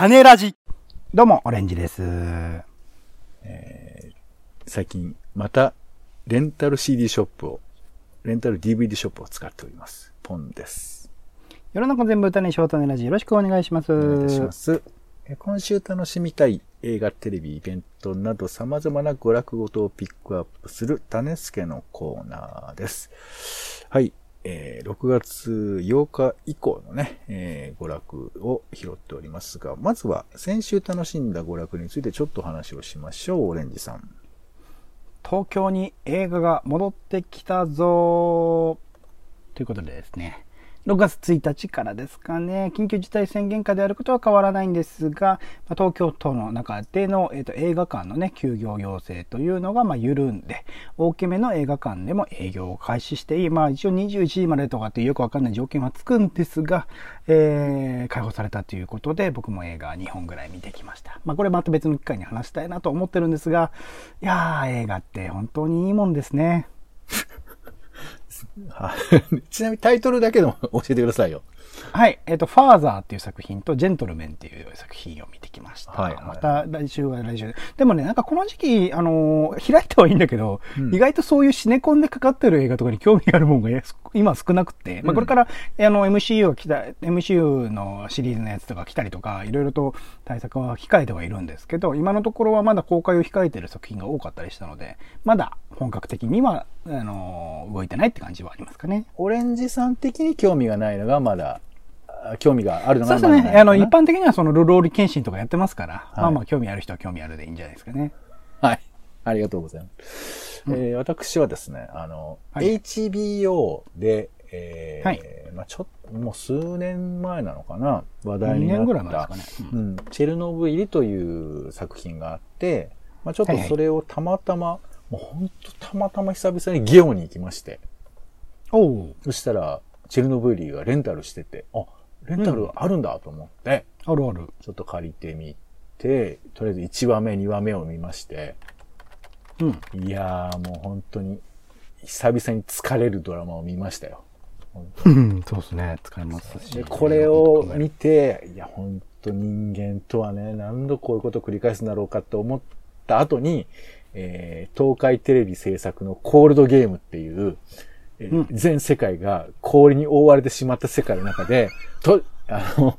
種ラジ。どうも、オレンジです。最近、また、レンタル CD ショップを、レンタル DVD ショップを使っております。ポンです。世の中全部種ショートネラジ。よろしくお願いします。お願いいたします。え今週楽しみたい映画、テレビ、イベントなど様々な娯楽ごとをピックアップする種助のコーナーです。はい。えー6月8日以降のね、えー娯楽を拾っておりますが、まずは先週楽しんだ娯楽についてちょっと話をしましょう、オレンジさん。東京に映画が戻ってきたぞということでですね、6月1日からですかね、緊急事態宣言下であることは変わらないんですが、東京都の中での、えーと映画館のね、休業要請というのがまあ緩んで、大きめの映画館でも営業を開始していい、まあ一応21時までとかっていうよくわかんない条件はつくんですが、えー解放されたということで、僕も映画2本ぐらい見てきました。まあこれまた別の機会に話したいなと思ってるんですが、いやー、映画って本当にいいもんですね。はい ちなみにタイトルだけでも教えてくださいよ。はい。えっ、と、ファーザーっていう作品と、ジェントルメンっていう作品を見てきました。はいはいまた来週は来週で。でもね、なんかこの時期、あのー開いてはいいんだけど、うん意外とそういうシネコンでかかってる映画とかに興味があるもんが今少なくて、まあこれから、あの、MCU が来た、MCU のシリーズのやつとか来たりとか、いろいろと対策は控えてはいるんですけど、今のところはまだ公開を控えてる作品が多かったりしたので、まだ本格的には、あのー動いてないって感じはありますかね。オレンジさん的に興味がないのがまだ、あ興味があるのそうがまだないですね。あの、一般的にはその、ロール検診とかやってますから、いまあまあ、興味ある人は興味あるでいいんじゃないですかね。はい。ありがとうございます。えー私はですね、あの、はい HBO で、えーはいまあちょっと、もう数年前なのかな、話題2になった。年ぐらい前ですかね。ううんん、チェルノブイリという作品があって、まあ、ちょっとそれをたまたま、もう本当たまたま久々にゲオに行きまして、おおそしたら、チェルノブイリがレンタルしてて、あ、レンタルあるんだと思って、あるある。ちょっと借りてみて、とりあえず1話目、2話目を見まして、うん。いやーもう本当に、久々に疲れるドラマを見ましたよ。うん、そうですね。使いますし。でこれを見て、いや、本当人間とはね、何度こういうことを繰り返すんだろうかって思った後に、えー東海テレビ制作のコールドゲームっていう、えーうん全世界が氷に覆われてしまった世界の中で、と、あの、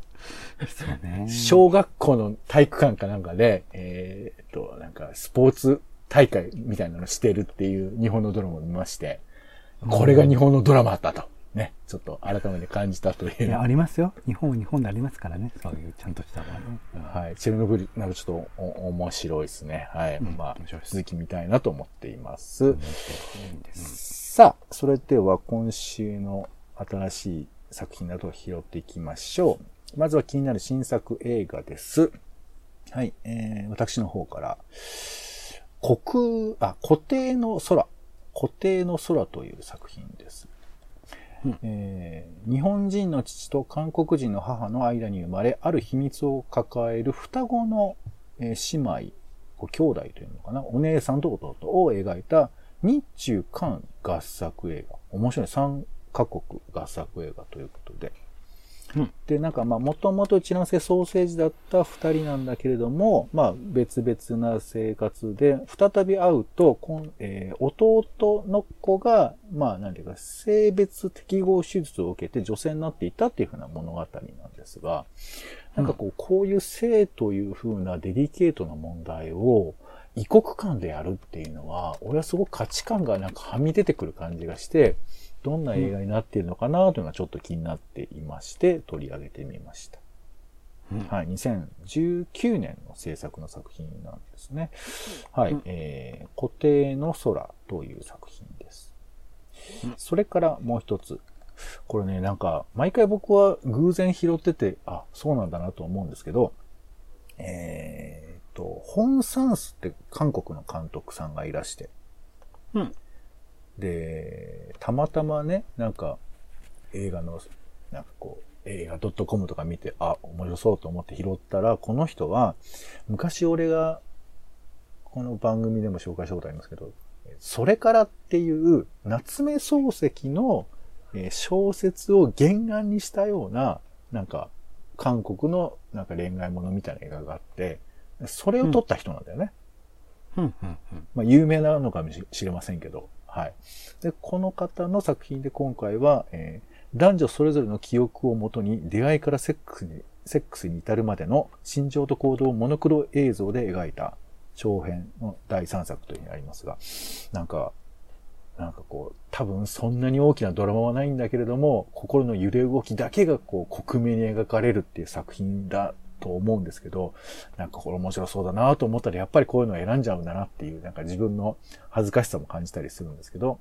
ね。小学校の体育館かなんかで、えーっと、なんかスポーツ大会みたいなのしてるっていう日本のドラマを見まして、これが日本のドラマだったと。ね、ちょっと改めて感じたという。いや、ありますよ。日本は日本でありますからね。そういうちゃんとしたものね。うんはい。チェルノブイリ、なんかちょっとお面白いですね。はい。うんまあ続き見たいなと思っていますさあ、それでは今週の新しい作品などを拾っていきましょう。まずは気になる新作映画です。はい。えー、私の方から、国、あ、固定の空。固定の空という作品です。えー日本人の父と韓国人の母の間に生まれ、ある秘密を抱える双子の、えー姉妹、こ兄弟というのかな、お姉さんと弟を描いた日中韓合作映画。面白い。3カ国合作映画ということで。うん。で、なんかまあ、もともと一卵性ソーセージだった二人なんだけれども、まあ、別々な生活で、再び会うと、こんえー弟の子が、まあ、なんていうか、性別適合手術を受けて女性になっていたっていうふうな物語なんですが、なんかこう、こういう性というふうなデリケートな問題を、異国間でやるっていうのは、俺はすごく価値観がなんかはみ出てくる感じがして、どんな映画になっているのかなというのがちょっと気になっていまして、取り上げてみました。うんはい、2019年の制作の作品なんですね。はい、うんえー、固定の空という作品です。それからもう一つ。これね、なんか、毎回僕は偶然拾ってて、あ、そうなんだなと思うんですけど、えーと、ホン・サンスって韓国の監督さんがいらして、うん。で、たまたまね、なんか、映画の、なんかこう、映画 .com とか見て、あ、面白そうと思って拾ったら、この人は、昔俺が、この番組でも紹介したことありますけど、それからっていう、夏目漱石のえー小説を原案にしたような、なんか、韓国のなんか恋愛ものみたいな映画があって、それを撮った人なんだよね。うんうんうん。まあ、有名なのかもしれませんけど。はい。で、この方の作品で今回は、えー男女それぞれの記憶をもとに出会いからセックスに、セックスに至るまでの心情と行動をモノクロ映像で描いた長編の第3作というふうにありますが、なんか、なんかこう、多分そんなに大きなドラマはないんだけれども、心の揺れ動きだけがこう、克明に描かれるっていう作品だと思うんですけど、なんかこれ面白そうだなと思ったら、やっぱりこういうのを選んじゃうんだなっていう、なんか自分の恥ずかしさも感じたりするんですけど、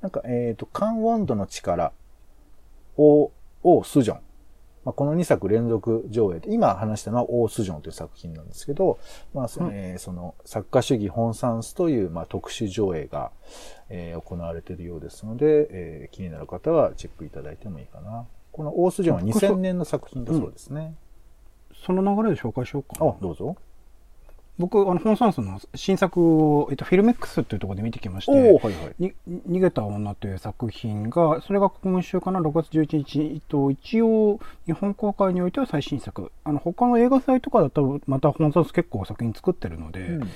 なんか、えっ、と、カンウォンドの力、オー、オースジョン。まあ、この2作連続上映で、今話したのはオースジョンという作品なんですけど、まあ、その、うんえーその、作家主義本産スという、まあ、特殊上映が、えー行われているようですので、えー気になる方はチェックいただいてもいいかな。このオースジョンは2000年の作品だそうですね。その流れで紹介しようかな。あ、どうぞ。僕、あの、本サンスの新作を、えっと、フィルメックスっていうところで見てきまして、はいはい。に逃げた女という作品が、それが今週かな、6月11日、えっと、一応、日本公開においては最新作。あの、他の映画祭とかだと、また本サンス結構作品作ってるので、うん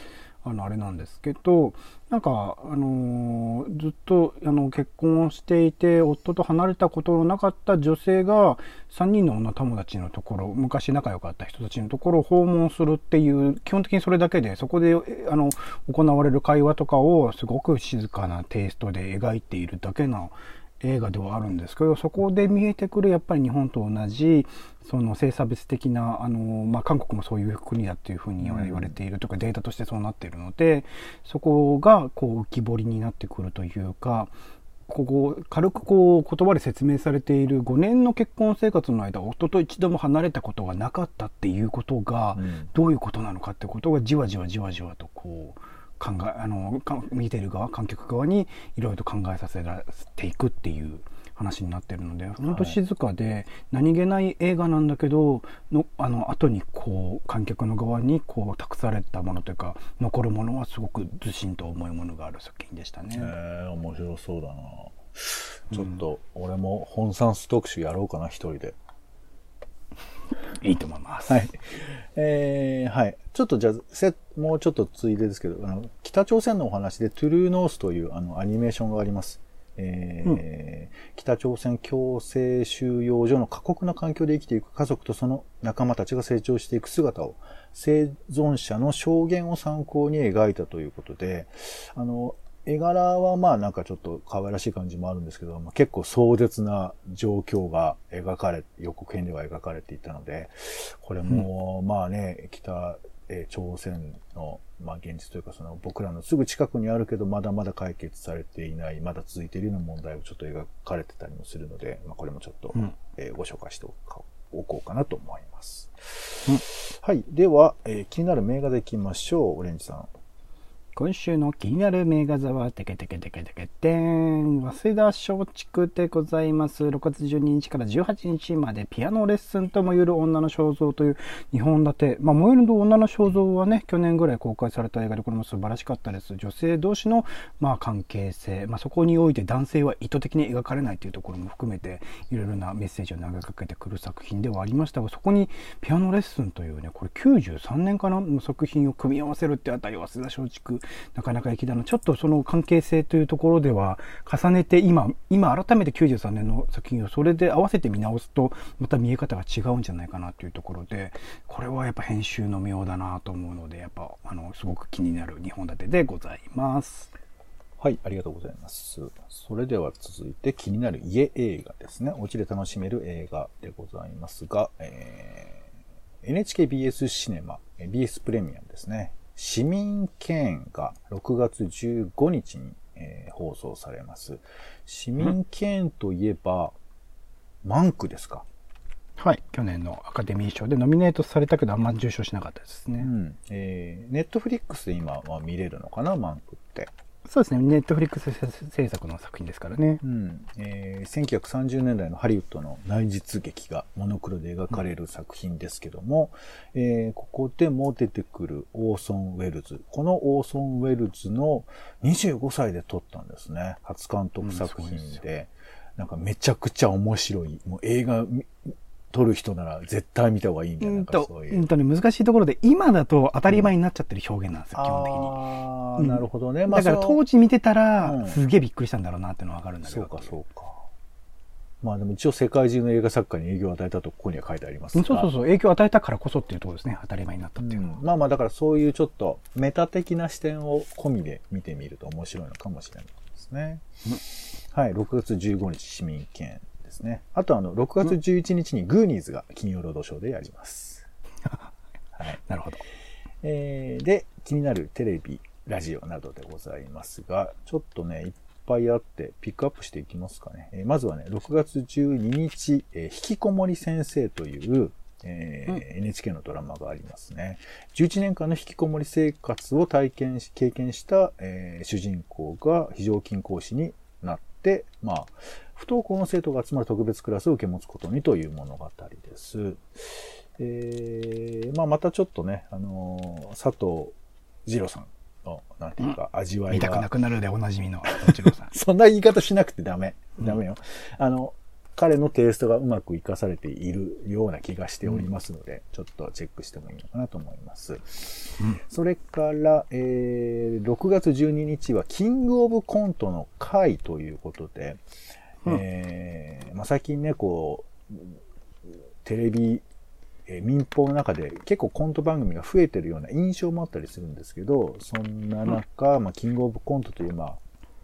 あの、あれなんですけど、なんか、あのーずっと、あの、結婚をしていて、夫と離れたことのなかった女性が、3人の女友達のところ、昔仲良かった人たちのところを訪問するっていう、基本的にそれだけで、そこで、あの、行われる会話とかを、すごく静かなテイストで描いているだけの映画ではあるんですけど、そこで見えてくる、やっぱり日本と同じ、その性差別的な、あの、まあ、韓国もそういう国だっていうふうに言われているとか、データとしてそうなっているので、そこが、こう、浮き彫りになってくるというか、ここ、軽くこう、言葉で説明されている5年の結婚生活の間、夫と一度も離れたことがなかったっていうことが、うん。どういうことなのかってことがじわじわじわじわとこう考えあのか見てる側観客側にいろいろと考えさせられていくっていう話になってるので本当静かで何気ない映画なんだけどのあの後にこう観客の側にこう託されたものというか残るものはすごくずしんと重いものがある作品でしたね。えー、面白そうだなちょっと、俺も本産ス特集やろうかな、一人で。いいと思います。はい。えー、はい。ちょっとじゃあ、せもうちょっとついでですけど、あの、北朝鮮のお話で、トゥルーノースというあのアニメーションがあります。えー北朝鮮強制収容所の過酷な環境で生きていく家族とその仲間たちが成長していく姿を生存者の証言を参考に描いたということで、あの、絵柄はまあなんかちょっと可愛らしい感じもあるんですけど、まあ、結構壮絶な状況が描かれ、予告編では描かれていたので、これも、まあね、北、えー朝鮮の、まあ現実というかその僕らのすぐ近くにあるけどまだまだ解決されていない、まだ続いているような問題をちょっと描かれてたりもするので、まあこれもちょっと、うんえーご紹介しておかおこうかなと思います。うんはい。では、えー気になる名画でいきましょう。オレンジさん。今週の気になる名画座は、テケテケテケテケテン、早稲田松竹でございます。6月12日から18日まで、ピアノレッスンと燃える女の肖像という2本立て。まあ、燃える女の肖像はね、去年ぐらい公開された映画で、これも素晴らしかったです。女性同士の、まあ、関係性。まあ、そこにおいて男性は意図的に描かれないというところも含めて、いろいろなメッセージを投げかけてくる作品ではありましたが、そこにピアノレッスンというね、これ93年かな？の作品を組み合わせるってあたり、早稲田松竹、なかなか粋だな。ちょっとその関係性というところでは、重ねて今、今改めて93年の作品をそれで合わせて見直すと、また見え方が違うんじゃないかなというところで、これはやっぱ編集の妙だなと思うので、やっぱ、あの、すごく気になる2本立てでございます。はい、ありがとうございます。それでは続いて気になる家映画ですね。お家で楽しめる映画でございますが、えー NHKBS シネマ、BS プレミアムですね。市民権が6月15日に、えー放送されます。市民ケーンといえば、マンクですか？はい。去年のアカデミー賞でノミネートされたけど、あんま受賞しなかったですね。うん。えー、 Netflixで今は見れるのかな、マンクって。そうですね。 Netflix 制作の作品ですからね。うんえー1930年代のハリウッドの内実劇がモノクロで描かれる作品ですけども、えーここでも出てくるオーソン・ウェルズ。このオーソン・ウェルズの25歳で撮ったんですね。初監督作品うんそうですで。なんかめちゃくちゃ面白い。もう映画み撮る人なら絶対見た方がいいみたいな、うんと、そういうう。んとね、難しいところで、今だと当たり前になっちゃってる表現なんですよ、基本的に。ああ、うんなるほどね。だから当時見てたら、うんすげえびっくりしたんだろうなっていうのはわかるんだけど。そうか、そうか。まあでも一応世界中の映画作家に影響を与えたとここには書いてありますそうそうそう、影響を与えたからこそっていうところですね、当たり前になったっていうのは。うんまあまあだからそういうちょっとメタ的な視点を込みで見てみると面白いのかもしれないですね。はい、6月15日市民権ですね。あとあの、6月11日にグーニーズが金曜ロードショーでやります。はい。なるほど。えーで、気になるテレビ、ラジオなどでございますが、ちょっとね、いっぱいあってピックアップしていきますかね。えーまずはね、6月12日、えー引きこもり先生という、えーうん NHK のドラマがありますね。11年間の引きこもり生活を体験し、経験した、えー主人公が非常勤講師になって、まあ、不登校の生徒が集まる特別クラスを受け持つことにという物語です。えーまあ、またちょっとね、あのー佐藤二郎さんの、なんていうか、味わい見たくなが、くなるでおなじみの、一郎さん。そんな言い方しなくてダメ。うんダメよ。あの、彼のテイストがうまく活かされているような気がしておりますので、ちょっとチェックしてもいいのかなと思います。うんそれから、えー6月12日は、キングオブコントの会ということで、うん。えーまあ、最近ね、こう、テレビ、えー民放の中で結構コント番組が増えてるような印象もあったりするんですけど、そんな中、まあ、キングオブコントという、まあ、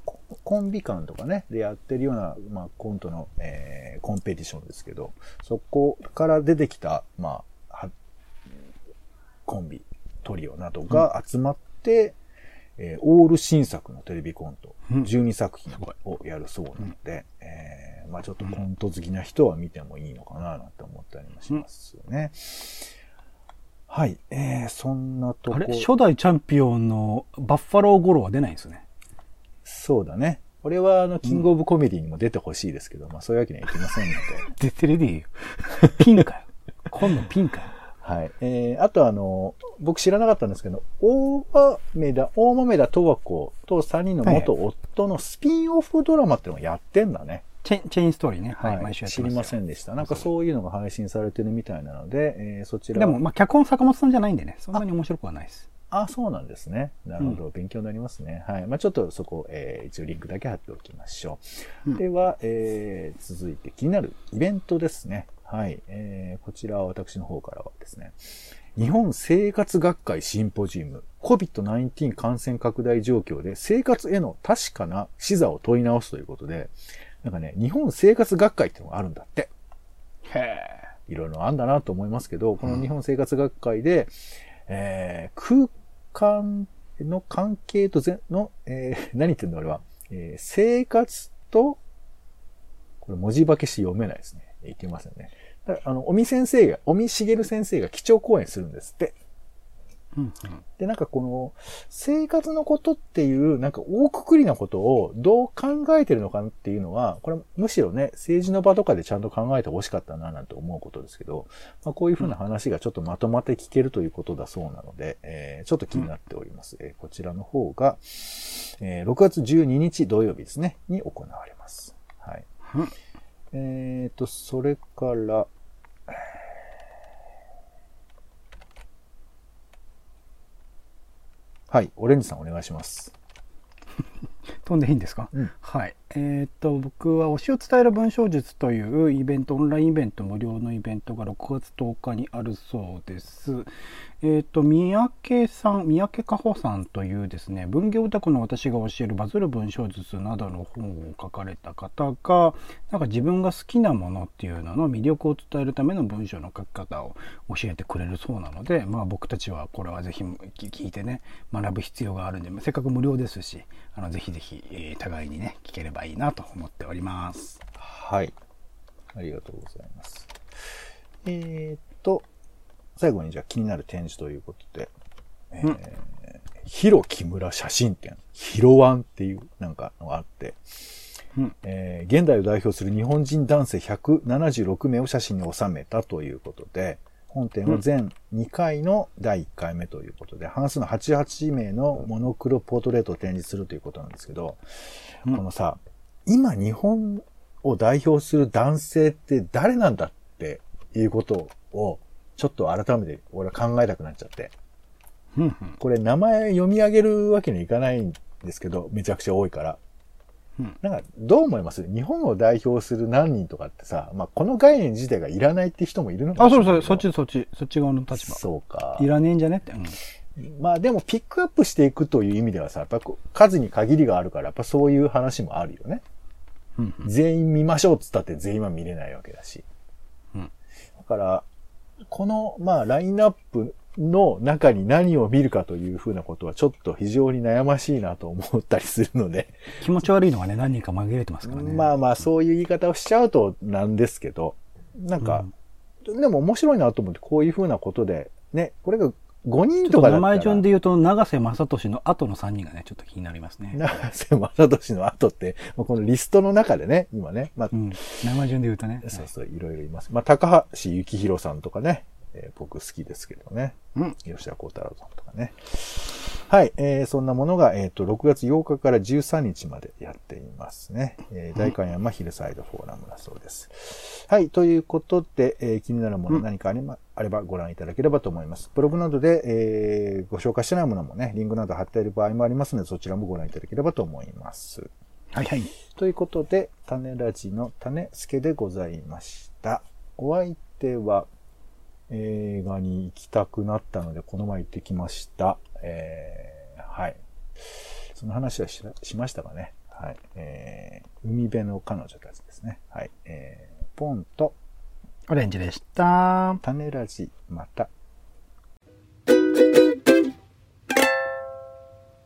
ココンビ感とかね、でやってるような、まあ、コントの、えーコンペティションですけど、そこから出てきた、まあ、はコンビ、トリオなどが集まって、えーオール新作のテレビコント、うん12作品をやるそうなので、えーまあちょっとコント好きな人は見てもいいのかななんて思ったりもしますね。はい、えー、そんなとこあれ？初代チャンピオンのバッファローゴロは出ないんですね。そうだね。俺はあの、キングオブコメディにも出てほしいですけど、まあそういうわけにはいきませんので。出てるでいいよ。ピンかよ。今度ピンかよ。はい。えー、あとあの、僕知らなかったんですけど、大豆田、大豆田十和子と3人の元夫のスピンオフドラマっていうのをやってんだね。チェンチェインストーリーね。はい、はい。毎週やってますよ。知りませんでした。なんかそういうのが配信されてるみたいなので、えー、そちら。でも、まあ、脚本坂本さんじゃないんでね、そんなに面白くはないです。あ、そうなんですね。なるほど。勉強になりますね。はい。まあちょっとそこ、えー、一応リンクだけ貼っておきましょう。うんでは、えー、続いて気になるイベントですね。はい。えー、こちらは私の方からはですね、日本生活学会シンポジウム COVID-19 感染拡大状況で生活への確かな視座を問い直すということで、なんかね、日本生活学会っていうのがあるんだって。へえ。いろいろあんだなと思いますけど、この日本生活学会で、えー空間の関係とぜの、えー 何言ってんだ俺は、えー生活と、これ文字化けして読めないですね。いけませんね。だからあの、尾身先生が、尾身茂先生が基調講演するんですって。うんうん。で、なんかこの、生活のことっていう、なんか大くくりなことをどう考えてるのかっていうのは、これむしろね、政治の場とかでちゃんと考えてほしかったな、なんて思うことですけど、まあ、こういうふうな話がちょっとまとまって聞けるということだそうなので、えーちょっと気になっております。えーこちらの方が、えー6月12日土曜日ですね、に行われます。はい。うんえっ、と、それから、はい、オレンジさんお願いします。飛んでいいんですか、うんはい。えーっと、僕は推しを伝える文章術というイベント、オンラインイベント、無料のイベントが6月10日にあるそうです。えーっと、三宅さん、三宅加穂さんというですね、文芸オタクの私が教えるバズる文章術などの本を書かれた方が、なんか自分が好きなものっていうのの魅力を伝えるための文章の書き方を教えてくれるそうなので、まあ僕たちはこれはぜひ聞いてね、学ぶ必要があるんで、せっかく無料ですし、あのぜひぜひ、えー互いにね、聞ければいいなと思っております。はい。ありがとうございます。えーっと、最後にじゃあ気になる展示ということで、えーうんヒロ木村写真展、ヒロワンっていうなんかのがあって、うんえー現代を代表する日本人男性176名を写真に収めたということで、本展は全2回の第1回目ということで、半数の88名のモノクロポートレートを展示するということなんですけど、うんこのさ、今日本を代表する男性って誰なんだっていうことを、ちょっと改めて俺は考えたくなっちゃって。これ名前読み上げるわけにはいかないんですけど、めちゃくちゃ多いから。うんなんか、どう思います？日本を代表する何人とかってさ、まあ、この概念自体がいらないって人もいるのかあ、もしれないそうそう。そっちそっち、そっち側の立場。そうかい。らねえんじゃねって。うん。まあでもピックアップしていくという意味ではさ、やっぱ数に限りがあるから、やっぱそういう話もあるよね。うんうん。全員見ましょうっつったって全員は見れないわけだし。うんだから、この、まあ、ラインナップの中に何を見るかというふうなことはちょっと非常に悩ましいなと思ったりするので、気持ち悪いのがね、何人か紛れてますからね。まあまあ、そういう言い方をしちゃうとなんですけど、なんか、でも面白いなと思って、こういうふうなことで、ね、これが5人ととかだ。名前順で言うと、長瀬正俊の後の3人がね、ちょっと気になりますね。長瀬正俊の後って、まあこのリストの中でね、今ね、まあう、ん。名前順で言うとね。そうそう、いろいろいます。まあ、高橋幸宏さんとかね、えー僕好きですけどね。うん。吉田幸太郎さんとかね。はい、えーそんなものが、えっ、と、6月8日から13日までやっていますね。えー大観山ヒルサイドフォーラムだそうです。はい、ということで、えー気になるものうん何かあれば,、あればご覧いただければと思います。ブログなどで、えーご紹介してないものもね、リンクなど貼っている場合もありますので、そちらもご覧いただければと思います。はいはい。ということで、種ラジの種助でございました。お相手は、映画に行きたくなったので、この前行ってきました。えー、はい。その話はししましたがね。はい。えー、海辺の彼女たちですね。はい。えー、ポンと、オレンジでした。種ラジ、また。